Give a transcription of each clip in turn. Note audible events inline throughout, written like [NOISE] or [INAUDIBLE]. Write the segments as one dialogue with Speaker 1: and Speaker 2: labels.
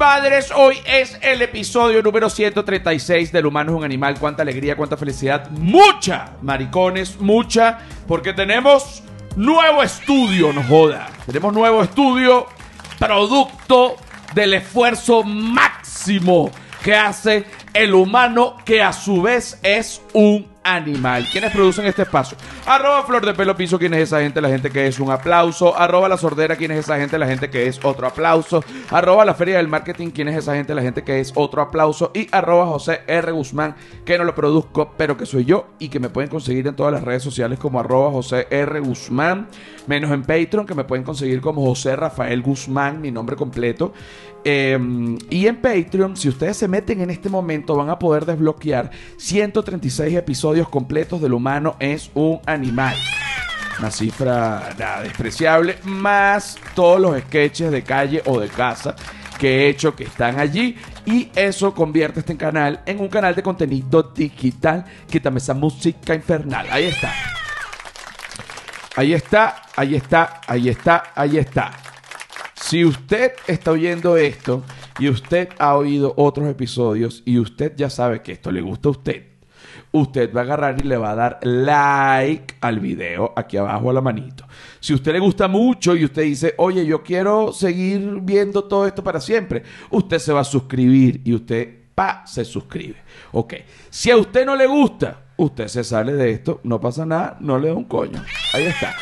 Speaker 1: madres. Hoy es el episodio número 136 del humano es un animal. Cuánta alegría, cuánta felicidad. Mucha, maricones, mucha. Porque tenemos nuevo estudio, no joda. Tenemos nuevo estudio, producto del esfuerzo máximo que hace el humano, que a su vez es un animal. ¿Quiénes producen este espacio? Arroba Flor de Pelo Piso, ¿quién es esa gente? La gente que es un aplauso. Arroba La Sordera, ¿quién es esa gente? La gente que es otro aplauso. Arroba La Feria del Marketing, ¿quién es esa gente? La gente que es otro aplauso. Y arroba José R. Guzmán, que no lo produzco, pero que soy yo y que me pueden conseguir en todas las redes sociales como arroba José R. Guzmán, menos en Patreon, que me pueden conseguir como José Rafael Guzmán, mi nombre completo. Em, y en Patreon, si ustedes se meten en este momento, van a poder desbloquear 136 episodios completos del humano es un animal. Una cifra nada despreciable, más todos los sketches de calle o de casa que he hecho que están allí y eso convierte este canal en un canal de contenido digital. Quítame esa música infernal. Ahí está. Ahí está, ahí está, ahí está, ahí está. Si usted está oyendo esto y usted ha oído otros episodios y usted ya sabe que esto le gusta a usted, usted va a agarrar y le va a dar like al video aquí abajo a la manito. Si usted le gusta mucho y usted dice, oye, yo quiero seguir viendo todo esto para siempre, usted se va a suscribir y usted, pa, se suscribe. Ok. Si a usted no le gusta, usted se sale de esto, no pasa nada, no le da un coño. Ahí está.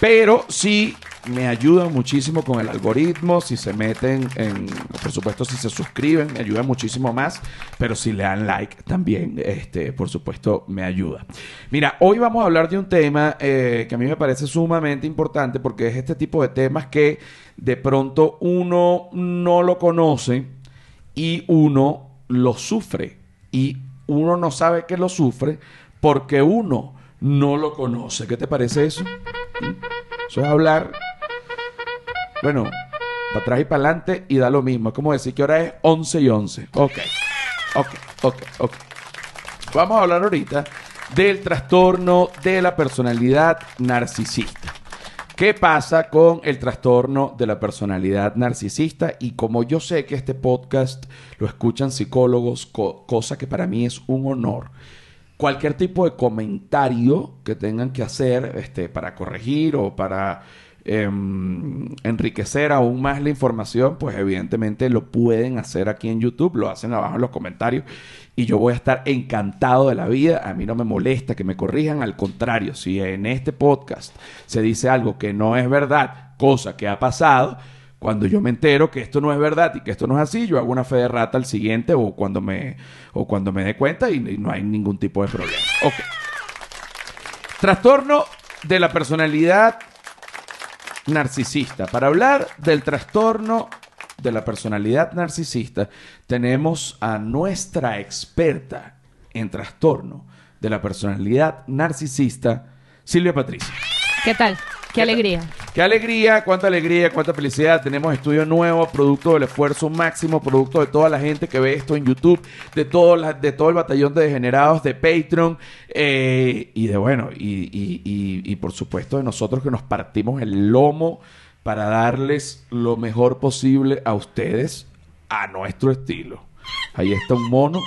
Speaker 1: Pero si me ayudan muchísimo con el algoritmo. Si se meten en, por supuesto, si se suscriben, me ayuda muchísimo más. Pero si le dan like también, este, por supuesto, me ayuda. Mira, hoy vamos a hablar de un tema eh, que a mí me parece sumamente importante porque es este tipo de temas que de pronto uno no lo conoce y uno lo sufre. Y uno no sabe que lo sufre porque uno no lo conoce. ¿Qué te parece eso? Eso es hablar bueno, para atrás y para adelante y da lo mismo. Es como decir que ahora es 11 y 11. Ok, ok, ok, ok. Vamos a hablar ahorita del trastorno de la personalidad narcisista. ¿Qué pasa con el trastorno de la personalidad narcisista? Y como yo sé que este podcast lo escuchan psicólogos, cosa que para mí es un honor, cualquier tipo de comentario que tengan que hacer este, para corregir o para Em, enriquecer aún más la información, pues evidentemente lo pueden hacer aquí en YouTube, lo hacen abajo en los comentarios y yo voy a estar encantado de la vida. A mí no me molesta que me corrijan, al contrario, si en este podcast se dice algo que no es verdad, cosa que ha pasado, cuando yo me entero que esto no es verdad y que esto no es así, yo hago una fe de rata al siguiente o cuando me, o cuando me dé cuenta y, no hay ningún tipo de problema. Trastorno de la personalidad narcisista. Para hablar del trastorno de la personalidad narcisista, tenemos a nuestra experta en trastorno de la personalidad narcisista, Silvia Patricia.
Speaker 2: ¿Qué tal? Qué alegría.
Speaker 1: Qué alegría, cuánta alegría, cuánta felicidad. Tenemos estudio nuevo, producto del esfuerzo máximo, producto de toda la gente que ve esto en YouTube, de todo, la, de todo el batallón de degenerados de Patreon eh, y de bueno, y, y, por supuesto de nosotros que nos partimos el lomo para darles lo mejor posible a ustedes a nuestro estilo. Ahí está un mono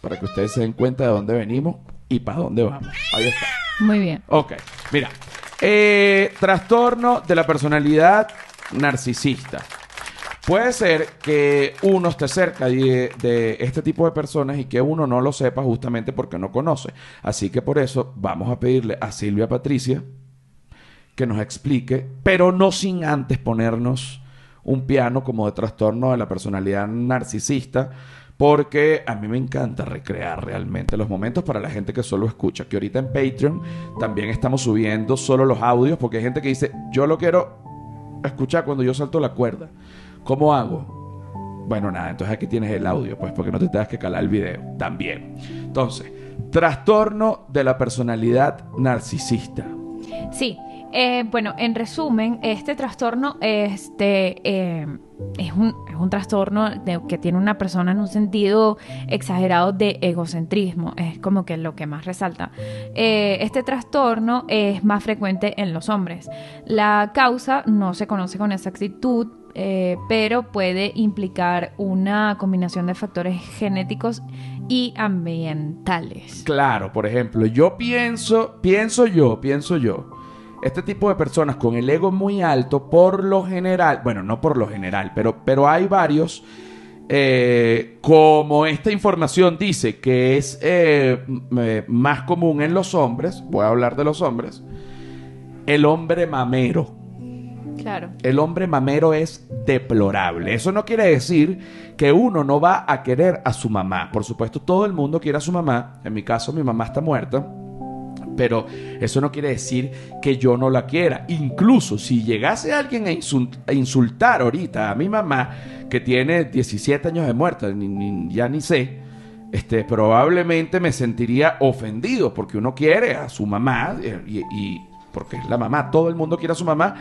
Speaker 1: para que ustedes se den cuenta de dónde venimos y para dónde vamos. Ahí está.
Speaker 2: Muy bien.
Speaker 1: Ok, mira. Eh, trastorno de la personalidad narcisista. Puede ser que uno esté cerca de, este tipo de personas y que uno no lo sepa justamente porque no conoce. Así que por eso vamos a pedirle a Silvia Patricia que nos explique, pero no sin antes ponernos un piano como de trastorno de la personalidad narcisista porque a mí me encanta recrear realmente los momentos para la gente que solo escucha. Que ahorita en Patreon también estamos subiendo solo los audios, porque hay gente que dice, yo lo quiero escuchar cuando yo salto la cuerda. ¿Cómo hago? Bueno, nada, entonces aquí tienes el audio, pues porque no te tengas que calar el video también. Entonces, trastorno de la personalidad narcisista.
Speaker 2: Sí, eh, bueno, en resumen, este trastorno este, eh, es, un, es, un, trastorno que tiene una persona en un sentido exagerado de egocentrismo, es como que lo que más resalta. Eh, este trastorno es más frecuente en los hombres. La causa no se conoce con exactitud, eh, pero puede implicar una combinación de factores genéticos y ambientales.
Speaker 1: Claro, por ejemplo, yo pienso, pienso yo, pienso yo, este tipo de personas con el ego muy alto, por lo general, bueno, no por lo general, pero, pero hay varios, eh, como esta información dice que es eh, eh, más común en los hombres, voy a hablar de los hombres, el hombre mamero.
Speaker 2: Claro.
Speaker 1: El hombre mamero es deplorable. Eso no quiere decir que uno no va a querer a su mamá. Por supuesto, todo el mundo quiere a su mamá. En mi caso, mi mamá está muerta. Pero eso no quiere decir que yo no la quiera. Incluso si llegase alguien a, insul- a insultar ahorita a mi mamá, que tiene 17 años de muerta, ni- ni- ya ni sé, este, probablemente me sentiría ofendido porque uno quiere a su mamá eh, y, y- porque es la mamá, todo el mundo quiere a su mamá.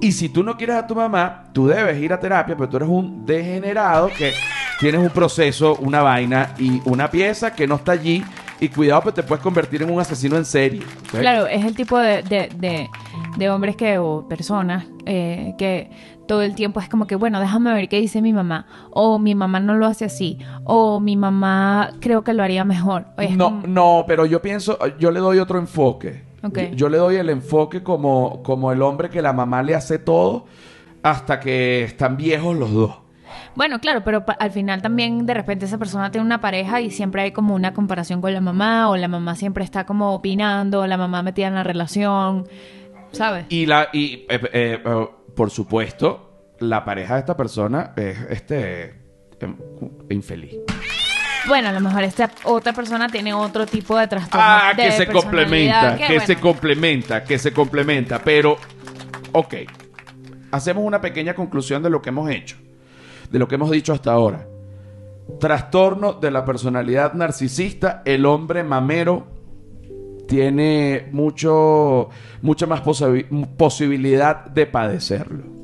Speaker 1: Y si tú no quieres a tu mamá, tú debes ir a terapia, pero tú eres un degenerado que tienes un proceso, una vaina y una pieza que no está allí. Y cuidado, pues te puedes convertir en un asesino en serie.
Speaker 2: Claro, es el tipo de, de, de- de hombres que, o personas eh, que todo el tiempo es como que, bueno, déjame ver qué dice mi mamá. O mi mamá no lo hace así. O mi mamá creo que lo haría mejor. Es
Speaker 1: No, no, pero yo pienso, yo le doy otro enfoque. Yo, yo le doy el enfoque como, como el hombre que la mamá le hace todo hasta que están viejos los dos.
Speaker 2: Bueno, claro, pero al final también de repente esa persona tiene una pareja y siempre hay como una comparación con la mamá. O la mamá siempre está como opinando. O la mamá metida en la relación. ¿Sabes?
Speaker 1: Y la, y eh, eh, eh, por supuesto, la pareja de esta persona es este em, infeliz.
Speaker 2: Bueno, a lo mejor esta otra persona tiene otro tipo de trastorno.
Speaker 1: Ah,
Speaker 2: de
Speaker 1: que se complementa, que, se
Speaker 2: bueno,
Speaker 1: complementa, que se complementa. Pero, ok, hacemos una pequeña conclusión de lo que hemos hecho, de lo que hemos dicho hasta ahora. Trastorno de la personalidad narcisista, el hombre mamero tiene mucho, mucha más posibilidad de padecerlo. [LAUGHS]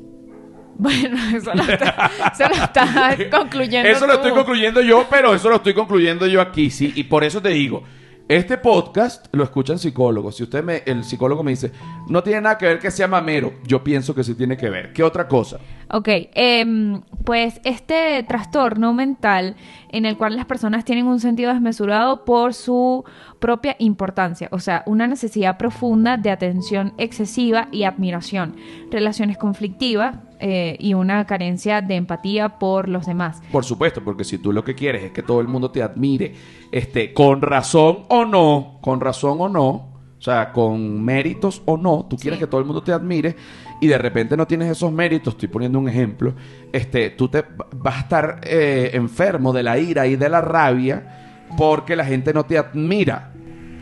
Speaker 2: Bueno, eso lo está, eso lo está [LAUGHS] concluyendo.
Speaker 1: Eso lo estoy concluyendo yo, pero eso lo estoy concluyendo yo aquí, sí. Y por eso te digo, este podcast lo escuchan psicólogos. Si usted me, el psicólogo me dice, no tiene nada que ver que sea mamero, yo pienso que sí tiene que ver. ¿Qué otra cosa?
Speaker 2: Ok, em, pues este trastorno mental en el cual las personas tienen un sentido desmesurado por su propia importancia, o sea, una necesidad profunda de atención excesiva y admiración, relaciones conflictivas eh, y una carencia de empatía por los demás.
Speaker 1: Por supuesto, porque si tú lo que quieres es que todo el mundo te admire, este, con razón o no, con razón o no, o sea, con méritos o no, tú quieres
Speaker 2: Sí.
Speaker 1: que todo el mundo te admire y de repente no tienes esos méritos, estoy poniendo un ejemplo, este, tú te vas a estar eh, enfermo de la ira y de la rabia porque la gente no te admira,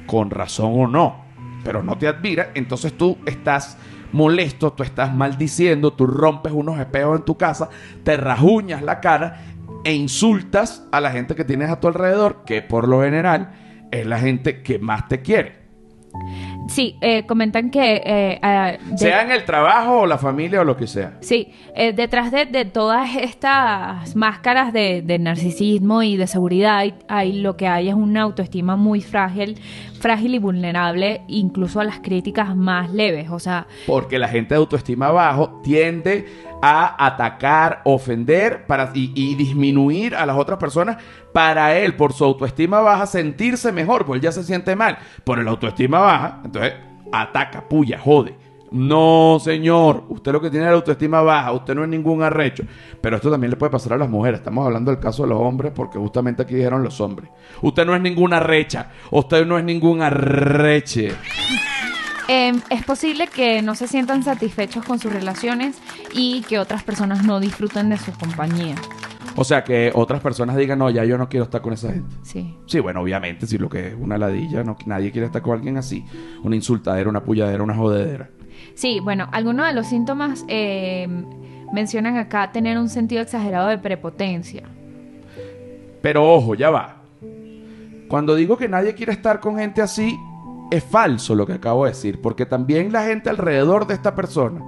Speaker 1: con razón o no, pero no te admira, entonces tú estás molesto, tú estás maldiciendo, tú rompes unos espejos en tu casa, te rajuñas la cara e insultas a la gente que tienes a tu alrededor, que por lo general es la gente que más te quiere.
Speaker 2: Sí, eh, comentan que... eh, de-
Speaker 1: Sea en el trabajo o la familia o lo que sea.
Speaker 2: Sí, eh, detrás de, de todas estas máscaras de, de narcisismo y de seguridad, hay, hay- lo que hay es una autoestima muy frágil, frágil y vulnerable, incluso a las críticas más leves. O sea,
Speaker 1: Porque la gente de autoestima bajo tiende a atacar, ofender para, y, y disminuir a las otras personas para él, por su autoestima baja, sentirse mejor, porque él ya se siente mal. Por el autoestima baja, entonces ataca, puya, jode. No, señor, usted lo que tiene es la autoestima baja, usted no es ningún arrecho. Pero esto también le puede pasar a las mujeres. Estamos hablando del caso de los hombres porque justamente aquí dijeron los hombres. Usted no es ninguna recha, usted no es ningún arreche.
Speaker 2: eh, es posible que no se sientan satisfechos con sus relaciones y que otras personas no disfruten de su compañía.
Speaker 1: O sea, que otras personas digan, no, ya yo no quiero estar con esa gente.
Speaker 2: Sí.
Speaker 1: Sí, bueno, obviamente, si lo que es una ladilla, no, nadie quiere estar con alguien así. Una insultadera, una pulladera, una jodedera.
Speaker 2: Sí, bueno, algunos de los síntomas eh, mencionan acá tener un sentido exagerado de prepotencia.
Speaker 1: Pero ojo, ya va. Cuando digo que nadie quiere estar con gente así, es falso lo que acabo de decir, porque también la gente alrededor de esta persona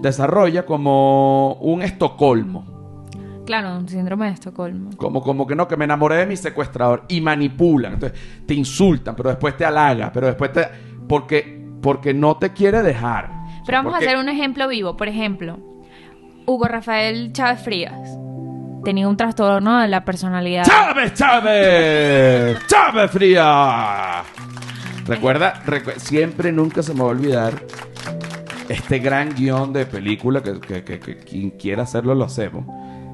Speaker 1: desarrolla como un Estocolmo.
Speaker 2: Claro, un síndrome de Estocolmo.
Speaker 1: Como, como que no, que me enamoré de mi secuestrador y manipulan. Entonces te insultan, pero después te halaga, pero después te. Porque, porque no te quiere dejar.
Speaker 2: Pero vamos
Speaker 1: Porque-
Speaker 2: a hacer un ejemplo vivo. Por ejemplo, Hugo Rafael Chávez Frías tenía un trastorno de la personalidad.
Speaker 1: ¡Chávez, Chávez! [LAUGHS] ¡Chávez Fría! Recuerda, recu- siempre nunca se me va a olvidar este gran guion de película que, que- que- que quien quiera hacerlo lo hacemos.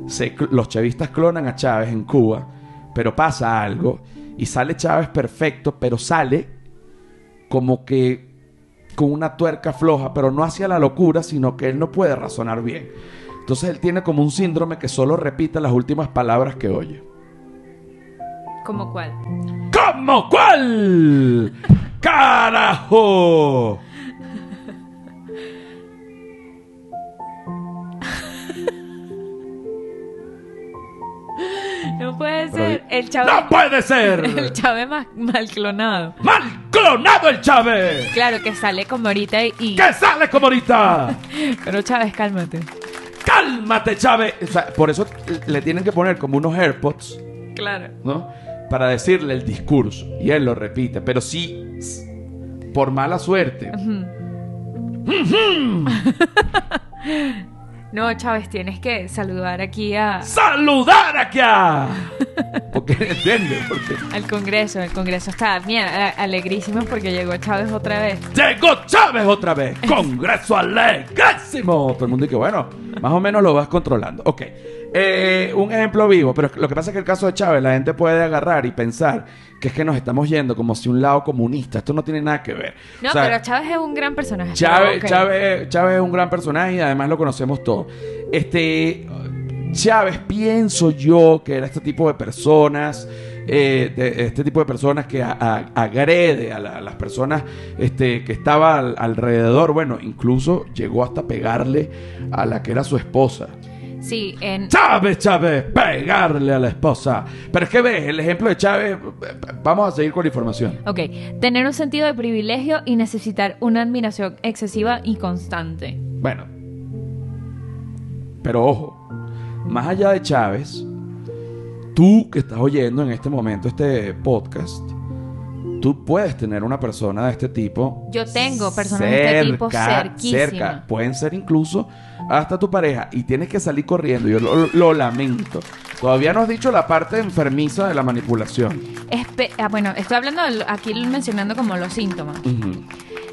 Speaker 1: Se los chavistas clonan a Chávez en Cuba, pero pasa algo y sale Chávez perfecto, pero sale como que con una tuerca floja, pero no hacia la locura, sino que él no puede razonar bien. Entonces él tiene como un síndrome que solo repite las últimas palabras que oye.
Speaker 2: ¿Como cuál?
Speaker 1: ¿Cómo cuál? ¡Carajo!
Speaker 2: No puede ser. El Chávez.
Speaker 1: ¡No puede ser! [LAUGHS]
Speaker 2: El Chávez más mal clonado.
Speaker 1: ¡Mal clonado el Chávez!
Speaker 2: Claro que sale como ahorita y.
Speaker 1: ¡Que sale como ahorita! [LAUGHS]
Speaker 2: Pero Chávez, cálmate.
Speaker 1: ¡Cálmate, Chávez! O sea, por eso le tienen que poner como unos AirPods,
Speaker 2: Claro.
Speaker 1: ¿no? Para decirle el discurso. Y él lo repite. Pero sí, por mala suerte. [LAUGHS]
Speaker 2: No, Chávez, tienes que saludar aquí a,
Speaker 1: ¡Saludar aquí! a- [LAUGHS] Porque entiende, porque
Speaker 2: al Congreso. El Congreso está bien, alegrísimo porque llegó Chávez otra vez.
Speaker 1: llegó Chávez otra vez. Congreso alegrísimo. Todo el mundo dice, bueno, más o menos lo vas controlando. Ok. Eh, un ejemplo vivo, pero lo que pasa es que el caso de Chávez, la gente puede agarrar y pensar que es que nos estamos yendo como si un lado comunista. Esto no tiene nada que ver.
Speaker 2: No,
Speaker 1: O sea,
Speaker 2: pero Chávez es un gran personaje.
Speaker 1: Chávez. Chávez, Chávez es un gran personaje y además lo conocemos todos. Este, Chávez, pienso yo que era este tipo de personas, eh, de- este tipo de personas que a- a- agrede a, la- a las personas este, que estaba al- alrededor. Bueno, incluso llegó hasta pegarle a la que era su esposa.
Speaker 2: Sí, en,
Speaker 1: Chávez, Chávez, pegarle a la esposa. Pero es que ves, el ejemplo de Chávez, vamos a seguir con la información.
Speaker 2: Ok, tener un sentido de privilegio y necesitar una admiración excesiva y constante.
Speaker 1: Bueno. Pero ojo, más allá de Chávez, tú que estás oyendo en este momento este podcast, tú puedes tener una persona de este tipo.
Speaker 2: Yo tengo personas de este tipo cerquísima.
Speaker 1: cerca. Pueden ser incluso hasta tu pareja y tienes que salir corriendo. Yo lo, lo lamento. Todavía no has dicho la parte enfermiza de la manipulación.
Speaker 2: Espe- ah, bueno, estoy hablando de aquí mencionando como los síntomas.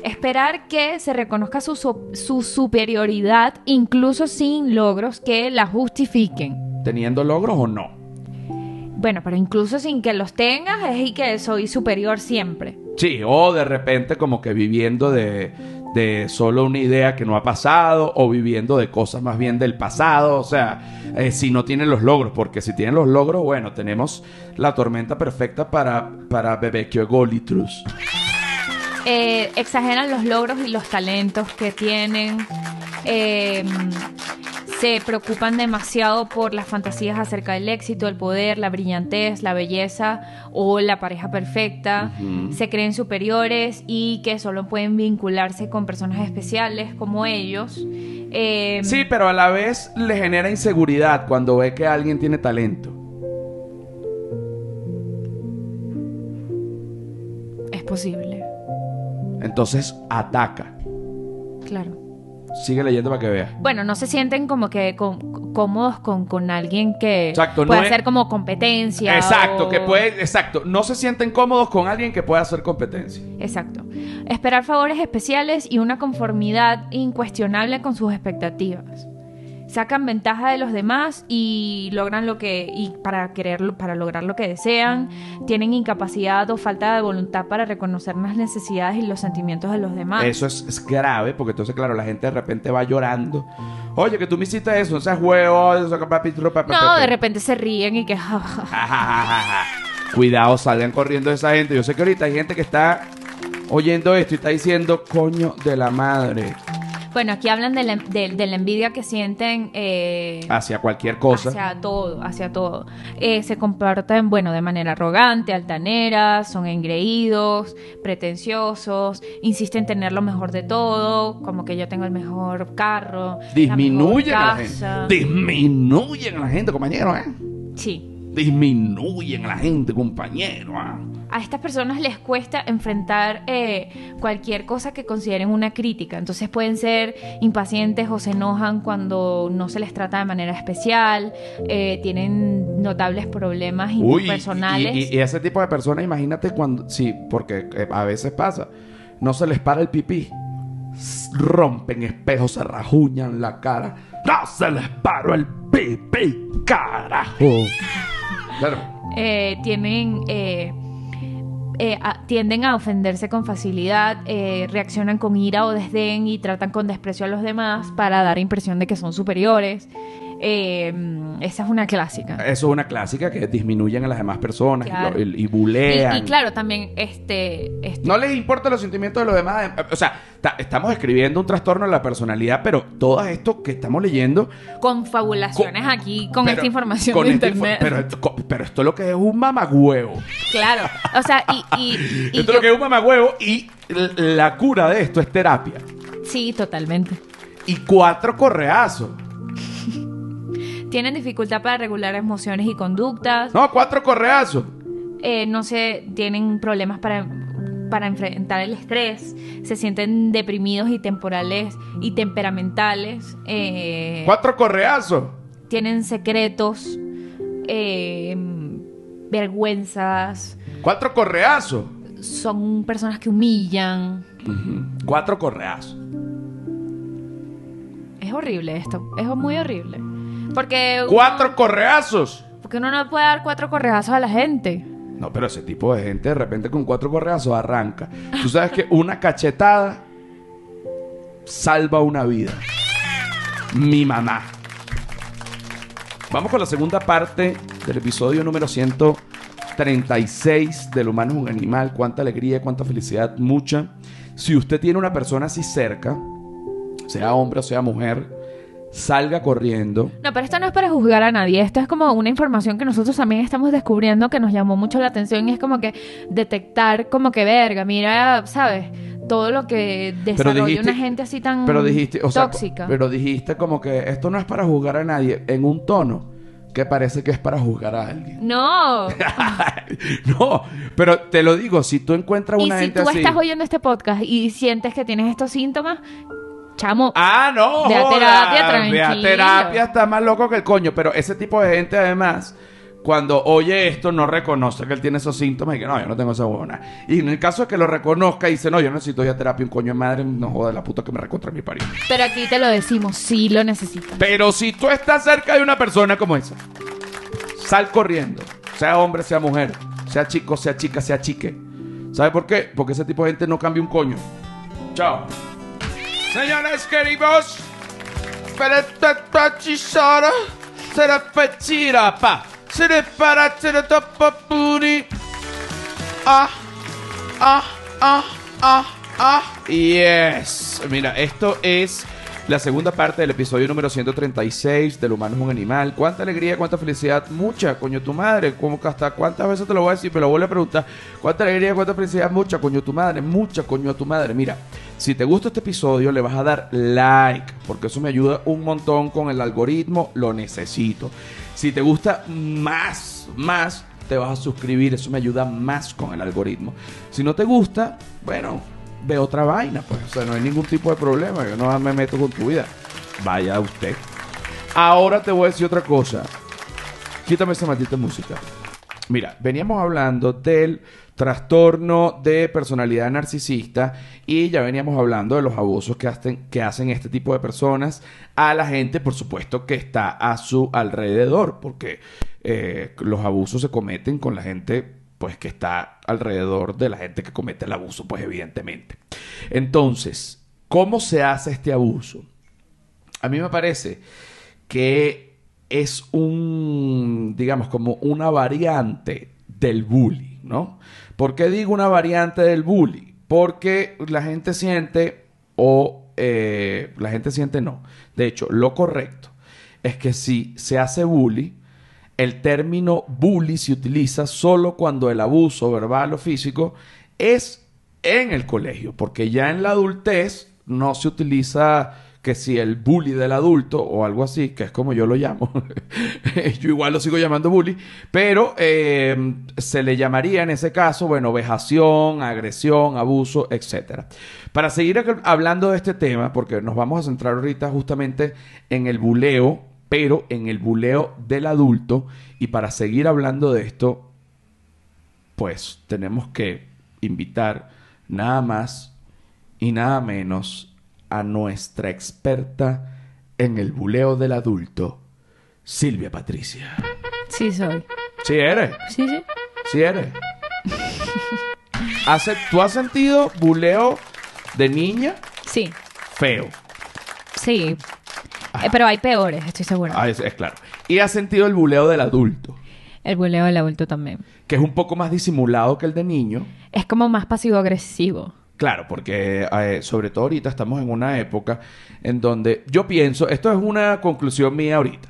Speaker 2: Esperar que se reconozca su superioridad incluso sin logros que la justifiquen.
Speaker 1: Teniendo logros o no.
Speaker 2: Bueno, pero incluso sin que los tengas es y que soy superior siempre.
Speaker 1: Sí, o de repente como que viviendo de, de solo una idea que no ha pasado o viviendo de cosas más bien del pasado, o sea, eh, si no tienen los logros, porque si tienen los logros, bueno, tenemos la tormenta perfecta para, para Bebekio Golitrus.
Speaker 2: Eh, exageran los logros y los talentos que tienen. Eh, se preocupan demasiado por las fantasías acerca del éxito, el poder, la brillantez, la belleza o la pareja perfecta. Se creen superiores y que solo pueden vincularse con personas especiales como ellos. Eh,
Speaker 1: Sí, pero a la vez le genera inseguridad cuando ve que alguien tiene talento.
Speaker 2: Es posible,
Speaker 1: Entonces ataca.
Speaker 2: claro.
Speaker 1: Sigue leyendo para que veas.
Speaker 2: Bueno, no se sienten como que cómodos con, con alguien que
Speaker 1: Exacto, no
Speaker 2: pueda
Speaker 1: es-
Speaker 2: hacer como competencia.
Speaker 1: Exacto,
Speaker 2: o-
Speaker 1: que puede, exacto. No se sienten cómodos con alguien que pueda hacer competencia.
Speaker 2: Exacto. Esperar favores especiales y una conformidad incuestionable con sus expectativas. Sacan ventaja de los demás y logran lo que y para quererlo para lograr lo que desean, tienen incapacidad o falta de voluntad para reconocer las necesidades y los sentimientos de los demás.
Speaker 1: Eso es, es grave, porque entonces, claro, la gente de repente va llorando. Oye, que tú me hiciste eso, no seas huevo, eso papi,
Speaker 2: no, de repente se ríen y que.
Speaker 1: Cuidado, salgan corriendo de esa gente. Yo sé que ahorita hay gente que está oyendo esto y está diciendo, coño de la madre,
Speaker 2: Bueno, aquí hablan de la, de- de la envidia que sienten eh,
Speaker 1: hacia cualquier cosa.
Speaker 2: Hacia todo, hacia todo. Eh, se comportan, bueno, de manera arrogante, altanera, son engreídos, pretenciosos, insisten en tener lo mejor de todo, como que yo tengo el mejor carro.
Speaker 1: Disminuyen
Speaker 2: la
Speaker 1: a la gente. Disminuyen a la gente, compañero, ¿eh?
Speaker 2: Sí.
Speaker 1: Disminuyen a la gente, compañero. ah.
Speaker 2: A estas personas les cuesta enfrentar eh, cualquier cosa que consideren una crítica. Entonces pueden ser impacientes o se enojan cuando no se les trata de manera especial. eh, tienen notables problemas
Speaker 1: Uy, y-
Speaker 2: interpersonales.
Speaker 1: Y, y ese tipo de personas, imagínate cuando. Sí, porque eh, a veces pasa. No se les para el pipí. Rompen espejos, se rajuñan la cara. ¡No se les paró el pipí, carajo! Claro.
Speaker 2: eh, tienen eh, eh, tienden a ofenderse con facilidad, eh, reaccionan con ira o desdén y tratan con desprecio a los demás para dar impresión de que son superiores. Eh, esa es una clásica.
Speaker 1: Eso es una clásica que disminuyen a las demás personas y
Speaker 2: Claro.
Speaker 1: y, bulean.
Speaker 2: y claro, también este, este-
Speaker 1: No les importan los sentimientos de los demás. eh, O sea, ta- estamos escribiendo un trastorno de la personalidad, pero todo esto que estamos leyendo.
Speaker 2: confabulaciones
Speaker 1: Co-
Speaker 2: aquí con
Speaker 1: pero-
Speaker 2: esta información
Speaker 1: con
Speaker 2: de internet.
Speaker 1: pero, esto, pero esto lo que es un mamagüevo.
Speaker 2: Claro, o sea, y,
Speaker 1: esto
Speaker 2: yo-
Speaker 1: lo que es un mamagüevo y la cura de esto es terapia.
Speaker 2: sí, totalmente.
Speaker 1: Y cuatro correazos.
Speaker 2: Tienen dificultad para regular emociones y conductas.
Speaker 1: No, cuatro correazos.
Speaker 2: eh, no se tienen problemas para, para enfrentar el estrés, se sienten deprimidos y temporales y temperamentales, eh,
Speaker 1: Cuatro correazos.
Speaker 2: tienen secretos, eh, vergüenzas,
Speaker 1: Cuatro correazos.
Speaker 2: son personas que humillan.
Speaker 1: Cuatro correazos.
Speaker 2: Es horrible esto, es muy horrible. Porque uno,
Speaker 1: Cuatro correazos.
Speaker 2: porque uno no puede dar cuatro correazos a la gente.
Speaker 1: No, pero ese tipo de gente de repente con cuatro correazos arranca. Tú sabes que una cachetada salva una vida. Mi mamá. Vamos con la segunda parte del episodio número 136 del humano es un animal. Cuánta alegría, cuánta felicidad, mucha. Si usted tiene una persona así cerca, sea hombre o sea mujer, salga corriendo.
Speaker 2: No, pero esto no es para juzgar a nadie. Esto es como una información que nosotros también estamos descubriendo que nos llamó mucho la atención y es como que detectar como que verga, mira, ¿sabes? Todo lo que desarrolla
Speaker 1: dijiste-
Speaker 2: una gente así tan
Speaker 1: Pero dijiste, o sea,
Speaker 2: tóxica.
Speaker 1: pero dijiste como que esto no es para juzgar a nadie en un tono que parece que es para juzgar a alguien.
Speaker 2: No. [LAUGHS]
Speaker 1: no, pero te lo digo, si tú encuentras
Speaker 2: y
Speaker 1: una
Speaker 2: si
Speaker 1: gente
Speaker 2: tú
Speaker 1: así.
Speaker 2: estás oyendo este podcast y sientes que tienes estos síntomas, chamo,
Speaker 1: Ah, no.
Speaker 2: A
Speaker 1: joda,
Speaker 2: terapia,
Speaker 1: a
Speaker 2: tranquilo.
Speaker 1: terapia, está más loco que el coño. Pero ese tipo de gente, además, cuando oye esto, no reconoce que él tiene esos síntomas y que no, yo no tengo esa buena. Y en el caso de que lo reconozca y dice, no, yo necesito ir a terapia, un coño de madre, no joda la puta que me recontra mi pariente.
Speaker 2: pero aquí te lo decimos, sí lo necesitas.
Speaker 1: Pero si tú estás cerca de una persona como esa, sal corriendo. Sea hombre, sea mujer. Sea chico, sea chica, sea chique. ¿Sabe por qué? Porque ese tipo de gente no cambia un coño. Chao. Señores queridos, Peretachishara, será pechirapa, será para puri. Ah, ah, ah, ah, ah. Yes. Mira, esto es la segunda parte del episodio número 136 del humano es un animal. Cuánta alegría, cuánta felicidad, mucha, coño tu madre. Que hasta cuántas veces te lo voy a decir, pero vuelvo a preguntar. Cuánta alegría, cuánta felicidad, mucha, coño tu madre, mucha, coño tu madre. Mira, si te gusta este episodio, le vas a dar like, porque eso me ayuda un montón con el algoritmo, lo necesito. Si te gusta más, más, te vas a suscribir, eso me ayuda más con el algoritmo. Si no te gusta, bueno, ve otra vaina, pues, o sea, no hay ningún tipo de problema, yo no me meto con tu vida. Vaya usted. Ahora te voy a decir otra cosa. Quítame esa maldita música. Mira, veníamos hablando del trastorno de personalidad narcisista y ya veníamos hablando de los abusos que hacen, que hacen este tipo de personas a la gente, por supuesto, que está a su alrededor, porque eh, los abusos se cometen con la gente pues que está alrededor de la gente que comete el abuso, pues evidentemente. Entonces, ¿cómo se hace este abuso? A mí me parece que es un, digamos, como una variante del bullying, ¿no? ¿Por qué digo una variante del bullying? Porque la gente siente, o eh, la gente siente no. De hecho, lo correcto es que si se hace bullying, el término bully se utiliza solo cuando el abuso verbal o físico es en el colegio, porque ya en la adultez no se utiliza que si el bully del adulto o algo así, que es como yo lo llamo, [LAUGHS] yo igual lo sigo llamando bully, pero eh, se le llamaría en ese caso, bueno, vejación, agresión, abuso, etc. Para seguir hablando de este tema, porque nos vamos a centrar ahorita justamente en el buleo, pero en el buleo del adulto, y para seguir hablando de esto, pues tenemos que invitar nada más y nada menos a nuestra experta en el buleo del adulto, Silvia Patricia.
Speaker 2: Sí, soy.
Speaker 1: ¿Sí eres?
Speaker 2: Sí, sí.
Speaker 1: ¿Sí eres? ¿Hace- ¿Tú has sentido buleo de niña
Speaker 2: Sí,
Speaker 1: feo?
Speaker 2: sí. Eh, pero hay peores, estoy segura.
Speaker 1: Ah, es, es claro. Y has sentido el buleo del adulto,
Speaker 2: El buleo del adulto también.
Speaker 1: que es un poco más disimulado que el de niño.
Speaker 2: Es como más pasivo-agresivo.
Speaker 1: Claro, porque eh, sobre todo ahorita estamos en una época en donde yo pienso, esto es una conclusión mía ahorita,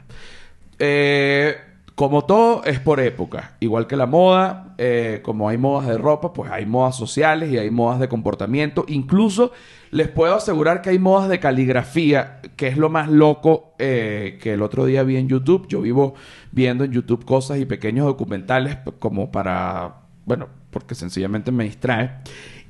Speaker 1: Eh, como todo es por época, igual que la moda, eh, como hay modas de ropa, pues hay modas sociales y hay modas de comportamiento, incluso les puedo asegurar que hay modas de caligrafía, que es lo más loco eh, que el otro día vi en YouTube, yo vivo viendo en YouTube cosas y pequeños documentales como para, bueno, porque sencillamente me distrae.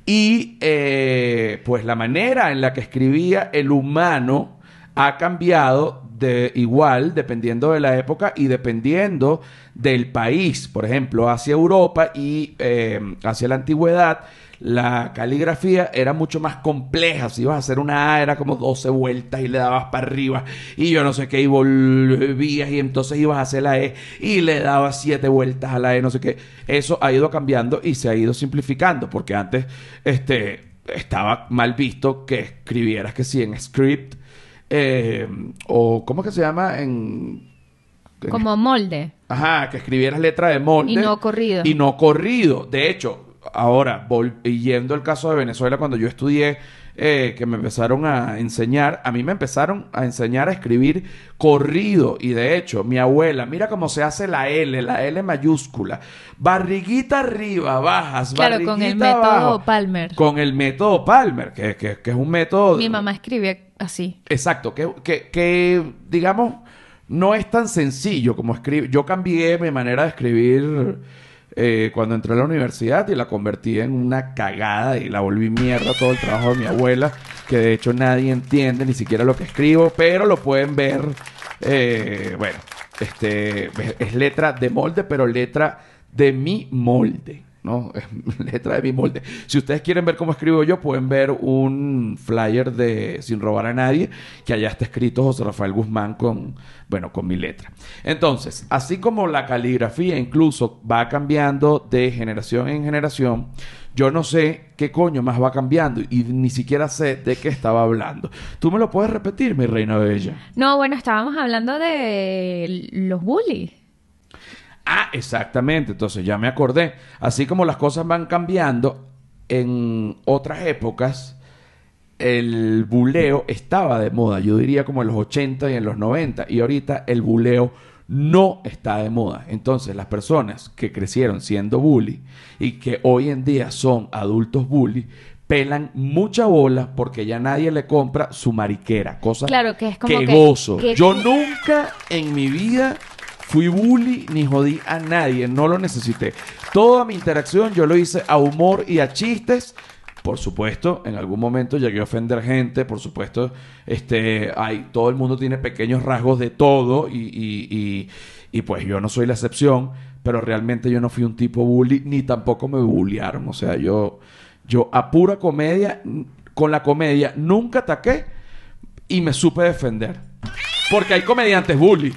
Speaker 1: Y eh, pues la manera en la que escribía el humano ha cambiado de igual dependiendo de la época y dependiendo del país. Por ejemplo, hacia Europa y eh, hacia la antigüedad, la caligrafía era mucho más compleja. Si ibas a hacer una A, era como 12 vueltas y le dabas para arriba y yo no sé qué, y volvías y entonces ibas a hacer la E y le dabas 7 vueltas a la E, no sé qué. Eso ha ido cambiando y se ha ido simplificando porque antes este, estaba mal visto que escribieras que sí en script eh, o ¿cómo es que se llama? En, en-
Speaker 2: Como molde.
Speaker 1: Ajá, que escribieras letra de molde.
Speaker 2: Y no corrido.
Speaker 1: Y no corrido. De hecho, ahora, yendo al caso de Venezuela, cuando yo estudié, eh, que me empezaron a enseñar, a mí me empezaron a enseñar a escribir corrido. Y de hecho, mi abuela, mira cómo se hace la L, la L mayúscula. Barriguita arriba, bajas,
Speaker 2: Claro, con el
Speaker 1: barriguita
Speaker 2: método
Speaker 1: abajo.
Speaker 2: Palmer.
Speaker 1: Con el método Palmer, que, que- que es un método...
Speaker 2: Mi mamá escribía así.
Speaker 1: Exacto, que, que, digamos, no es tan sencillo como escribir. Yo cambié mi manera de escribir eh, cuando entré a la universidad y la convertí en una cagada y la volví mierda todo el trabajo de mi abuela, que de hecho nadie entiende ni siquiera lo que escribo, pero lo pueden ver, eh, bueno, este, es, es letra de molde, pero letra de mi molde. ¿No? Es [LAUGHS] letra de mi molde. Si ustedes quieren ver cómo escribo yo, pueden ver un flyer de Sin robar a nadie, que allá está escrito José Rafael Guzmán con, bueno, con mi letra. Entonces, así como la caligrafía incluso va cambiando de generación en generación, yo no sé qué coño más va cambiando y ni siquiera sé de qué estaba hablando. ¿Tú me lo puedes repetir, mi reina bella?
Speaker 2: No, bueno, estábamos hablando de los bullies.
Speaker 1: Ah, exactamente. Entonces ya me acordé. Así como las cosas van cambiando, en otras épocas el buleo estaba de moda. Yo diría como en los 80 y en los 90. Y ahorita el buleo no está de moda. Entonces las personas que crecieron siendo bully y que hoy en día son adultos bully pelan mucha bola porque ya nadie le compra su mariquera. Cosa
Speaker 2: Claro, que es como
Speaker 1: que
Speaker 2: que-
Speaker 1: gozo.
Speaker 2: que-
Speaker 1: Yo nunca en mi vida fui bully ni jodí a nadie, no lo necesité. Toda mi interacción yo lo hice a humor y a chistes. Por supuesto, en algún momento llegué a ofender gente, por supuesto, este, hay, todo el mundo tiene pequeños rasgos de todo y, y- y- pues yo no soy la excepción, pero realmente yo no fui un tipo bully ni tampoco me bullearon. O sea, yo, yo a pura comedia, con la comedia nunca ataqué y me supe defender. Porque hay comediantes bully.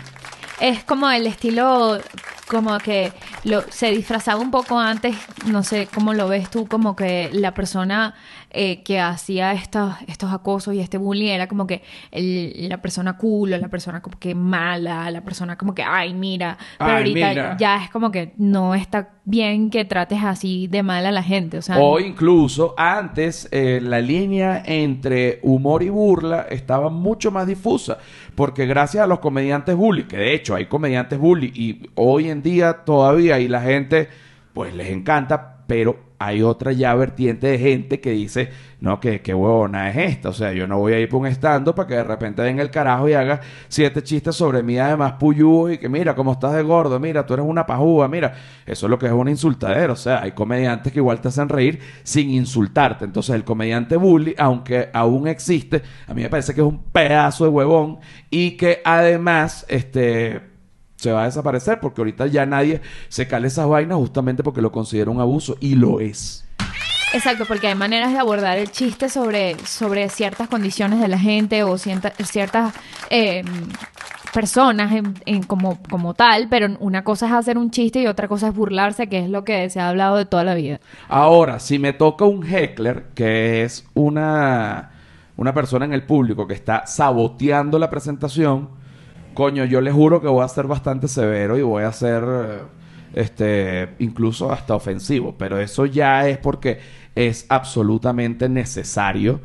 Speaker 2: Es como el estilo, como que lo, se disfrazaba un poco antes, no sé cómo lo ves tú, como que la persona eh, que hacía estos, estos acosos y este bullying era como que el- la persona cool, o la persona como que mala, la persona como que, ay, mira, pero
Speaker 1: Ay,
Speaker 2: ahorita
Speaker 1: mira.
Speaker 2: ya es como que no está bien que trates así de mal a la gente, o sea,
Speaker 1: O incluso antes eh, la línea entre humor y burla estaba mucho más difusa. Porque gracias a los comediantes bully, que de hecho hay comediantes bully y hoy en día todavía y la gente pues les encanta, pero hay otra ya vertiente de gente que dice, no, que qué huevona es esta. O sea, yo no voy a ir por un estando para que de repente venga el carajo y haga siete chistes sobre mí, además puyú y que mira cómo estás de gordo, mira, tú eres una pajúa, mira. Eso es lo que es un insultadero. O sea, hay comediantes que igual te hacen reír sin insultarte. Entonces, el comediante bully, aunque aún existe, a mí me parece que es un pedazo de huevón y que además, este se va a desaparecer porque ahorita ya nadie se cale esas vainas justamente porque lo considera un abuso y lo es.
Speaker 2: Exacto, porque hay maneras de abordar el chiste sobre, sobre ciertas condiciones de la gente o ciertas eh, personas en, como, como tal, pero una cosa es hacer un chiste y otra cosa es burlarse, que es lo que se ha hablado de toda la vida.
Speaker 1: Ahora, si me toca un heckler, que es una, una persona en el público que está saboteando la presentación, coño, yo le juro que voy a ser bastante severo y voy a ser, eh, este, incluso hasta ofensivo. Pero eso ya es porque es absolutamente necesario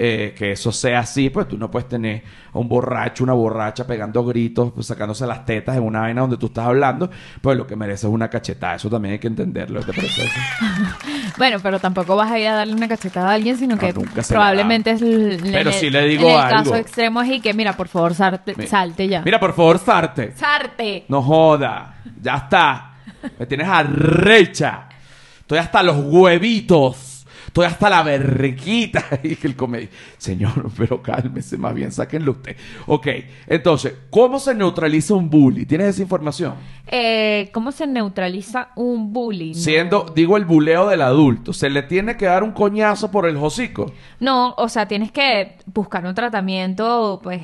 Speaker 1: eh, que eso sea así, pues tú no puedes tener a un borracho, una borracha pegando gritos, pues, sacándose las tetas en una vaina donde tú estás hablando, pues lo que merece es una cachetada. Eso también hay que entenderlo, ¿te parece eso? [LAUGHS]
Speaker 2: bueno, pero tampoco vas a ir a darle una cachetada a alguien, sino que probablemente es
Speaker 1: el, pero si le digo
Speaker 2: el
Speaker 1: algo.
Speaker 2: caso extremo y que, mira, por favor, salte ya.
Speaker 1: Mira, por favor, salte.
Speaker 2: Sarte.
Speaker 1: No joda. Ya está. Me tienes arrecha. Estoy hasta los huevitos. Estoy hasta la berriquita. [LAUGHS] Y el comedia, señor, pero cálmese, más bien, sáquenlo usted. Ok, entonces, ¿cómo se neutraliza un bully? ¿Tienes esa información?
Speaker 2: Eh, ¿Cómo se neutraliza un bully?
Speaker 1: Siendo, digo, el buleo del adulto. ¿Se le tiene que dar un coñazo por el hocico?
Speaker 2: No, o sea, tienes que buscar un tratamiento, pues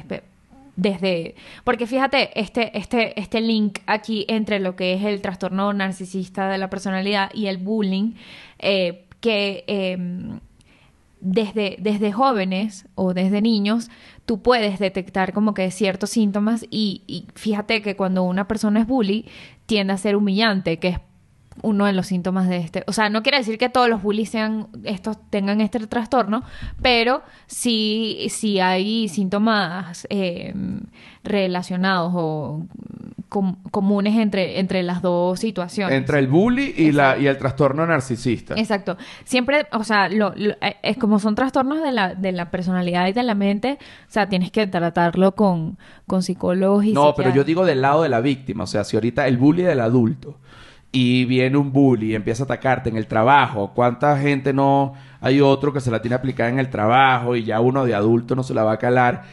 Speaker 2: desde porque fíjate este este este link aquí entre lo que es el trastorno narcisista de la personalidad y el bullying eh, que em, desde, desde jóvenes o desde niños tú puedes detectar como que ciertos síntomas y, fíjate que cuando una persona es bully tiende a ser humillante, que es uno de los síntomas de este. O sea, no quiere decir que todos los bullies sean estos, tengan este trastorno, pero sí, sí hay síntomas eh, relacionados o comunes entre, entre las dos situaciones.
Speaker 1: Entre el bully y, la, y el trastorno narcisista.
Speaker 2: Exacto. Siempre, o sea, lo, eh, es como son trastornos de la, de la personalidad y de la mente, o sea, tienes que tratarlo con, con psicólogos y
Speaker 1: No, pero yo digo del lado de la víctima, o sea, si ahorita el bully del adulto y viene un bully y empieza a atacarte en el trabajo, ¿cuánta gente no hay otro que se la tiene aplicada en el trabajo y ya uno de adulto no se la va a calar?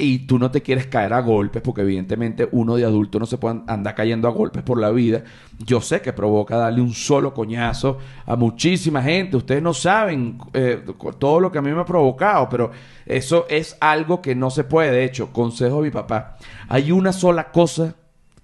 Speaker 1: Y tú no te quieres caer a golpes, porque evidentemente uno de adulto no se puede andar cayendo a golpes por la vida. Yo sé que provoca darle un solo coñazo a muchísima gente. Ustedes no saben eh, todo lo que a mí me ha provocado, pero eso es algo que no se puede. De hecho, consejo de mi papá, hay una sola cosa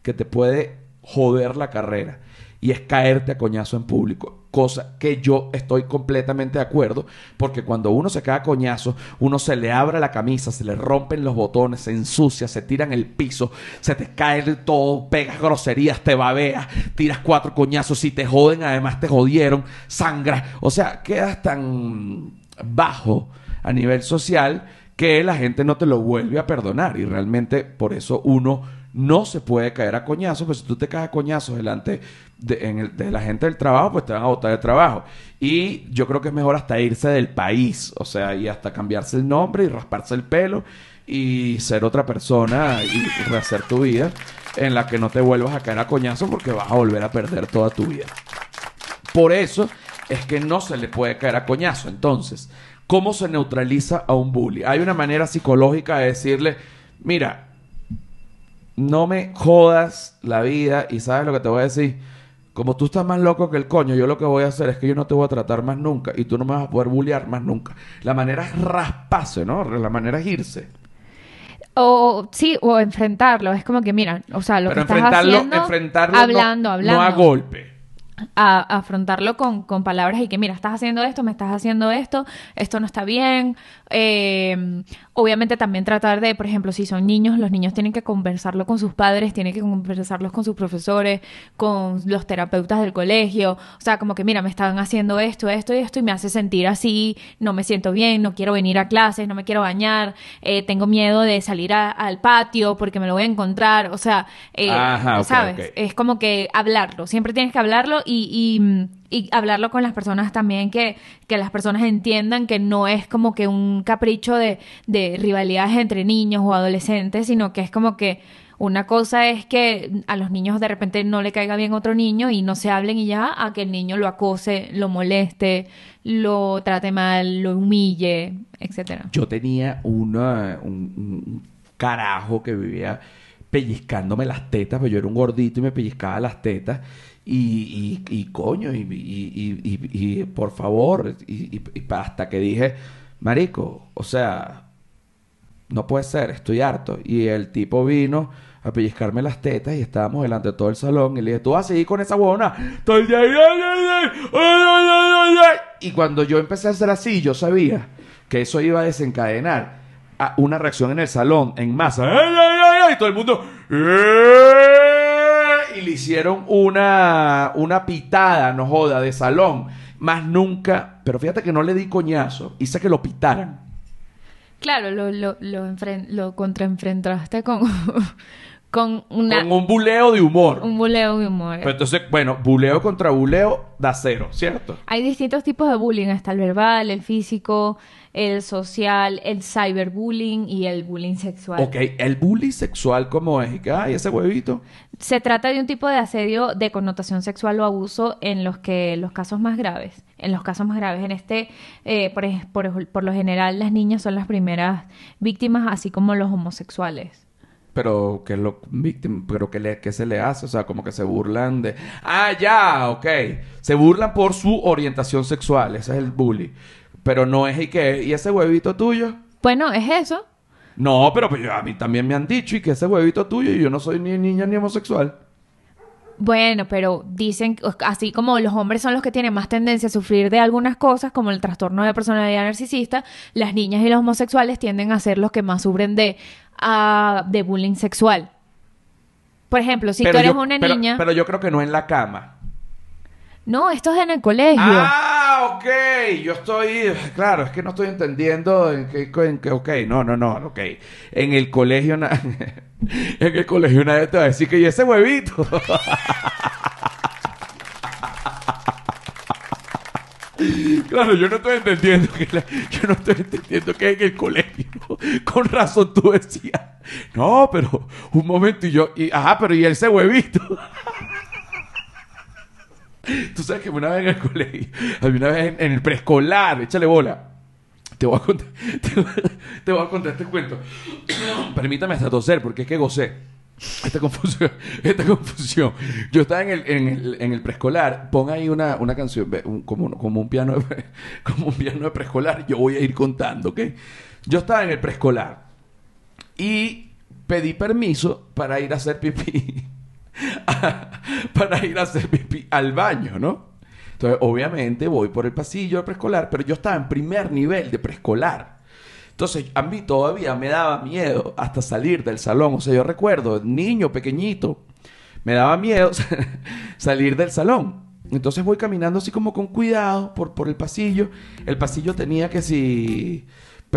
Speaker 1: que te puede joder la carrera y es caerte a coñazo en público. Cosa que yo estoy completamente de acuerdo, porque cuando uno se cae a coñazo, uno se le abre la camisa, se le rompen los botones, se ensucia, se tira en el piso, se te cae todo, pegas groserías, te babeas, tiras cuatro coñazos, y te joden, además te jodieron, sangra. O sea, quedas tan bajo a nivel social que la gente no te lo vuelve a perdonar y realmente por eso uno no se puede caer a coñazos, pues si tú te caes a coñazos delante de, la gente del trabajo, pues te van a botar de trabajo. Y yo creo que es mejor hasta irse del país, o sea, y hasta cambiarse el nombre y rasparse el pelo y ser otra persona y rehacer tu vida en la que no te vuelvas a caer a coñazos porque vas a volver a perder toda tu vida. Por eso es que no se le puede caer a coñazo. Entonces, ¿cómo se neutraliza a un bully? Hay una manera psicológica de decirle, mira, no me jodas la vida y sabes lo que te voy a decir. Como tú estás más loco que el coño, yo lo que voy a hacer es que yo no te voy a tratar más nunca y tú no me vas a poder bullear más nunca. La manera es rasparse, ¿no? La manera es irse.
Speaker 2: O sí, o enfrentarlo. Es como que, mira, o sea, lo que estás haciendo...
Speaker 1: enfrentarlo
Speaker 2: hablando, hablando.
Speaker 1: no a golpe
Speaker 2: a, afrontarlo con, con, palabras y que mira, estás haciendo esto, me estás haciendo esto, esto no está bien. Eh, obviamente también tratar de, por ejemplo, si son niños, los niños tienen que conversarlo con sus padres, tienen que conversarlos con sus profesores, con los terapeutas del colegio. O sea, como que mira, me están haciendo esto, esto y esto y me hace sentir así, no me siento bien, no quiero venir a clases, no me quiero bañar, eh, tengo miedo de salir al patio porque me lo voy a encontrar. O sea, eh, ¿sabes? Es como que hablarlo, siempre tienes que hablarlo y, y, y hablarlo con las personas también, que, que las personas entiendan que no es como que un capricho de, de rivalidades entre niños o adolescentes, sino que es como que una cosa es que a los niños de repente no le caiga bien otro niño y no se hablen y ya, a que el niño lo acose, lo moleste, lo trate mal, lo humille, etcétera.
Speaker 1: Yo tenía una, un, un carajo que vivía pellizcándome las tetas, pero yo era un gordito y me pellizcaba las tetas. Y, y, coño, y, y, por favor, y, hasta que dije, Marico, o sea, no puede ser, estoy harto. Y el tipo vino a pellizcarme las tetas y estábamos delante de todo el salón y le dije, tú vas a seguir con esa huevona. Y cuando yo empecé a hacer así, yo sabía que eso iba a desencadenar a una reacción en el salón, en masa. Y todo el mundo... Le hicieron una, una pitada, no joda, de salón. Más nunca. Pero fíjate que no le di coñazo. Hice que lo pitaran.
Speaker 2: Claro, lo, lo, lo, lo contraenfrentaste con, [LAUGHS] con una,
Speaker 1: Con un buleo de humor.
Speaker 2: un buleo de humor.
Speaker 1: Pero entonces, bueno, buleo contra buleo da cero, ¿cierto?
Speaker 2: Hay distintos tipos de bullying, está el verbal, el físico, el social, el cyberbullying y el bullying sexual.
Speaker 1: Ok, el bullying sexual, ¿cómo es? Y ese huevito.
Speaker 2: Se trata de un tipo de asedio de connotación sexual o abuso en los que los casos más graves, en los casos más graves, en este, eh, por, por, por lo general las niñas son las primeras víctimas, así como los homosexuales.
Speaker 1: Pero que lo víctima, pero que le, que se le hace, o sea, como que se burlan de, ah, ya, ok, se burlan por su orientación sexual, ese es el bullying. Pero no es y que, y ese huevito tuyo.
Speaker 2: Bueno, es eso.
Speaker 1: No, pero pues, a mí también me han dicho y que ese huevito tuyo y yo no soy ni niña ni homosexual.
Speaker 2: Bueno, pero dicen, así como los hombres son los que tienen más tendencia a sufrir de algunas cosas, como el trastorno de personalidad narcisista, las niñas y los homosexuales tienden a ser los que más sufren de, ah, de bullying sexual. Por ejemplo, si tú
Speaker 1: Pero
Speaker 2: eres
Speaker 1: yo-
Speaker 2: una
Speaker 1: pero-
Speaker 2: niña...
Speaker 1: Pero yo creo que no en la cama.
Speaker 2: No, esto es en el colegio.
Speaker 1: Ah, ok. Yo estoy. Claro, es que no estoy entendiendo en qué. En ok, no, no, no, ok. En el colegio. [LAUGHS] en el colegio nadie te va a decir que y ese huevito. [LAUGHS] Claro, yo no estoy entendiendo que yo no estoy entendiendo que en el colegio. Con razón tú decías. No, pero un momento y yo. Y, ajá, pero y ese huevito. [LAUGHS] [LAUGHS] Tú sabes que una vez en el colegio, una vez en, el preescolar, échale bola. Te voy a contar, [LAUGHS] te, contar este cuento. [CLEARS THROAT] Permítame hasta toser, porque es que gocé. Esta confusión, [LAUGHS] esta confusión. Yo estaba en el, en el, en el preescolar, pon ahí una, una canción, como, como un piano de, como un piano de preescolar, yo voy a ir contando, ¿ok? Yo estaba en el preescolar y pedí permiso para ir a hacer pipí. [LAUGHS] para ir a hacer pipí al baño, ¿no? Entonces, obviamente, voy por el pasillo de preescolar, pero yo estaba en primer nivel de preescolar. Entonces, a mí todavía me daba miedo hasta salir del salón. O sea, yo recuerdo, niño pequeñito, me daba miedo [LAUGHS] salir del salón. Entonces voy caminando así como con cuidado por, por el pasillo. El pasillo tenía que si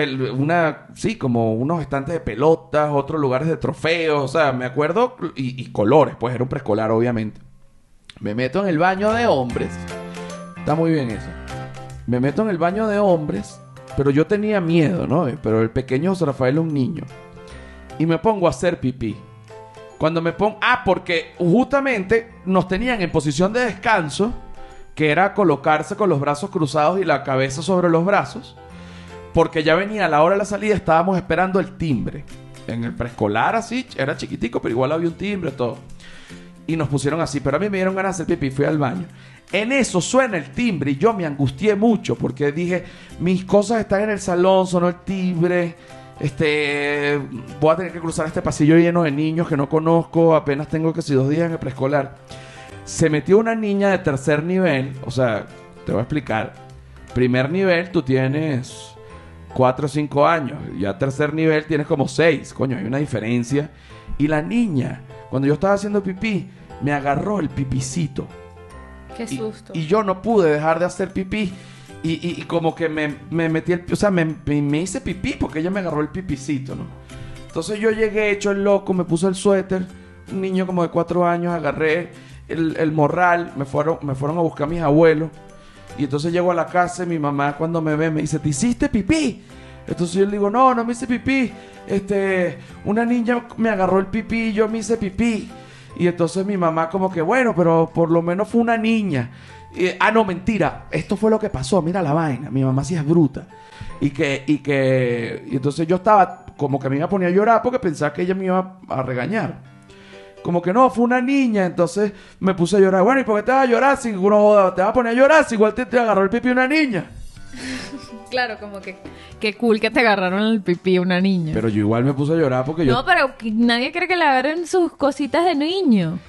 Speaker 1: una sí como unos estantes de pelotas, otros lugares de trofeos, o sea, me acuerdo y, colores, pues era un preescolar obviamente. Me meto en el baño de hombres. Está muy bien eso. Me meto en el baño de hombres, pero yo tenía miedo, ¿no? Pero el pequeño José Rafael un niño. Y me pongo a hacer pipí. Cuando me pongo... Ah, porque justamente nos tenían en posición de descanso, que era colocarse con los brazos cruzados y la cabeza sobre los brazos, porque ya venía la hora de la salida, estábamos esperando el timbre. En el preescolar así, era chiquitico, pero igual había un timbre, todo. Y nos pusieron así, pero a mí me dieron ganas de hacer pipí, fui al baño. En eso suena el timbre y yo me angustié mucho porque dije, mis cosas están en el salón, sonó el timbre, este, voy a tener que cruzar este pasillo lleno de niños que no conozco, apenas tengo que si dos días en el preescolar. Se metió una niña de tercer nivel, o sea, te voy a explicar. Primer nivel tú tienes 4 o 5 años, ya tercer nivel tienes como 6, coño, hay una diferencia. Y la niña, cuando yo estaba haciendo pipí, me agarró el pipicito.
Speaker 2: Qué
Speaker 1: Y-
Speaker 2: susto.
Speaker 1: Y, yo no pude dejar de hacer pipí. Y, y- y como que me, me metí el... O sea, me, me- me hice pipí porque ella me agarró el pipicito, ¿no? Entonces yo llegué hecho el loco, me puse el suéter. Un niño como de cuatro años, agarré el, el morral, me fueron, me fueron a buscar mis abuelos. Y entonces llego a la casa y mi mamá cuando me ve me dice, ¿te hiciste pipí? Entonces yo le digo, no, no me hice pipí. Este, una niña me agarró el pipí y yo me hice pipí. Y entonces mi mamá como que, bueno, pero por lo menos fue una niña. Ah, no, mentira. Esto fue lo que pasó. Mira la vaina. Mi mamá sí es bruta. Y que, y que, y entonces yo estaba como que me iba a poner a llorar porque pensaba que ella me iba a regañar. Como que no, fue una niña, entonces me puse a llorar. Bueno, ¿y por qué te vas a llorar si uno joda? Te vas a poner a llorar si igual te, te agarró el pipi una niña. [LAUGHS]
Speaker 2: Claro, como que qué cool que te agarraron el pipí una niña.
Speaker 1: Pero yo igual me puse a llorar porque yo...
Speaker 2: No, pero nadie quiere que le agarren sus cositas de niño.